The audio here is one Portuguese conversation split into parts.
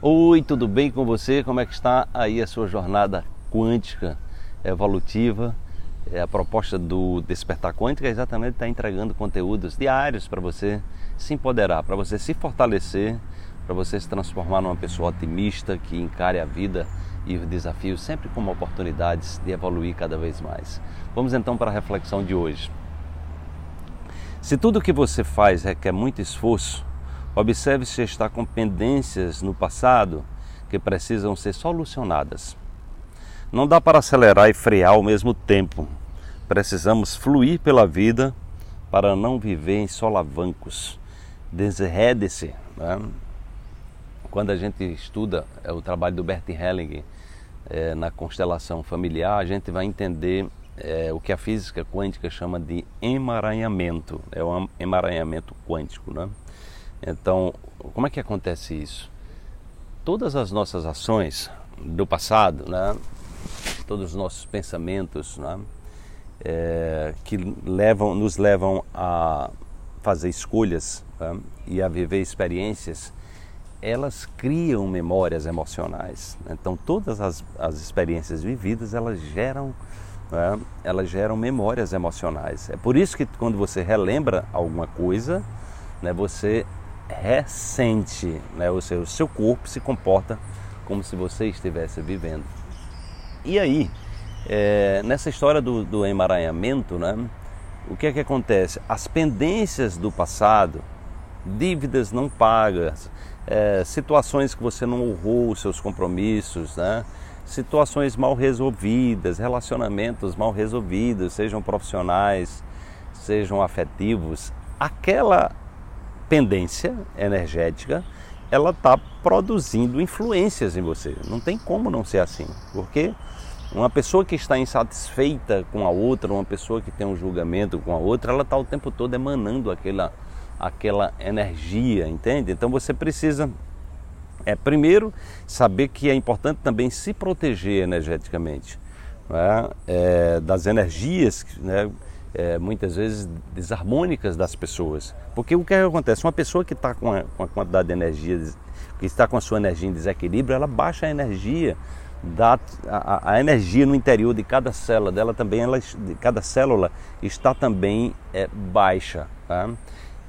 Oi, tudo bem com você? Como é que está aí a sua jornada quântica evolutiva? É a proposta do Despertar Quântica é exatamente estar entregando conteúdos diários para você se empoderar, para você se fortalecer, para você se transformar numa pessoa otimista que encare a vida e os desafios sempre como oportunidades de evoluir cada vez mais. Vamos então para a reflexão de hoje. Se tudo que você faz requer muito esforço, Observe se está com pendências no passado que precisam ser solucionadas. Não dá para acelerar e frear ao mesmo tempo. Precisamos fluir pela vida para não viver em solavancos. Desenrede-se. Né? Quando a gente estuda é, o trabalho do Bert Helling é, na constelação familiar, a gente vai entender é, o que a física quântica chama de emaranhamento. É o emaranhamento quântico. Né? Então, como é que acontece isso? Todas as nossas ações do passado, né? todos os nossos pensamentos, né? É, que levam, nos levam a fazer escolhas né? e a viver experiências, elas criam memórias emocionais. Então, todas as, as experiências vividas, elas geram né? elas geram memórias emocionais. É por isso que quando você relembra alguma coisa, né, você recente, né? ou seja, o seu corpo se comporta como se você estivesse vivendo. E aí, é, nessa história do, do emaranhamento, né? o que é que acontece? As pendências do passado, dívidas não pagas, é, situações que você não honrou os seus compromissos, né? situações mal resolvidas, relacionamentos mal resolvidos, sejam profissionais, sejam afetivos, aquela pendência energética, ela está produzindo influências em você. Não tem como não ser assim, porque uma pessoa que está insatisfeita com a outra, uma pessoa que tem um julgamento com a outra, ela está o tempo todo emanando aquela, aquela energia, entende? Então você precisa, é primeiro, saber que é importante também se proteger energeticamente né? é, das energias, né? É, muitas vezes desarmônicas das pessoas. Porque o que, é acontece? Uma pessoa que está com, com, a quantidade de energia, que está com a sua energia em desequilíbrio, ela baixa a energia, da, a, a energia no interior de cada célula dela também, ela, de cada célula está também é, baixa. Tá?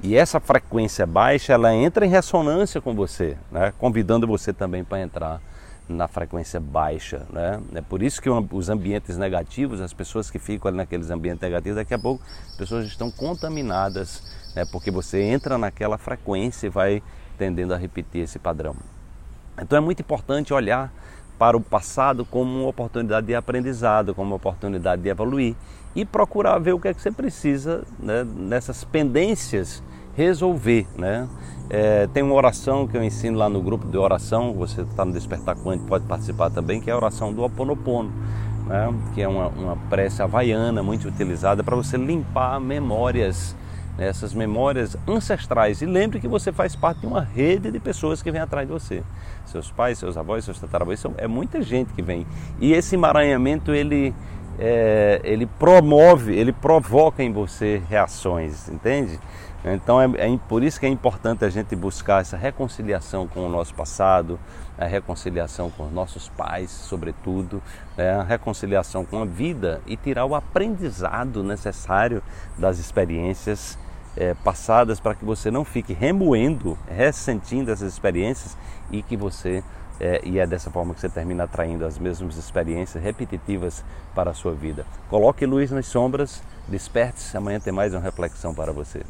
E essa frequência baixa, ela entra em ressonância com você, né? convidando você também para entrar na frequência baixa. Né? É por isso que os ambientes negativos, as pessoas que ficam ali naqueles ambientes negativos, daqui a pouco as pessoas estão contaminadas, né? porque você entra naquela frequência e vai tendendo a repetir esse padrão. Então é muito importante olhar para o passado como uma oportunidade de aprendizado, como uma oportunidade de evoluir e procurar ver o que é que você precisa né, nessas pendências resolver. Né? É, tem uma oração que eu ensino lá no grupo de oração, você está no Despertar Quântico, pode participar também, que é a oração do Oponopono, né? que é uma, uma prece havaiana muito utilizada para você limpar memórias, né? essas memórias ancestrais. E lembre que você faz parte de uma rede de pessoas que vem atrás de você. Seus pais, seus avós, seus tataravós, são, é muita gente que vem. E esse emaranhamento, ele, é, ele promove, ele provoca em você reações, entende? Então é, é, por isso que é importante a gente buscar essa reconciliação com o nosso passado, a reconciliação com os nossos pais, sobretudo, né? a reconciliação com a vida e tirar o aprendizado necessário das experiências é, passadas para que você não fique remoendo, ressentindo essas experiências e que você é, e é dessa forma que você termina atraindo as mesmas experiências repetitivas para a sua vida. Coloque luz nas sombras, desperte-se, amanhã tem mais uma reflexão para você.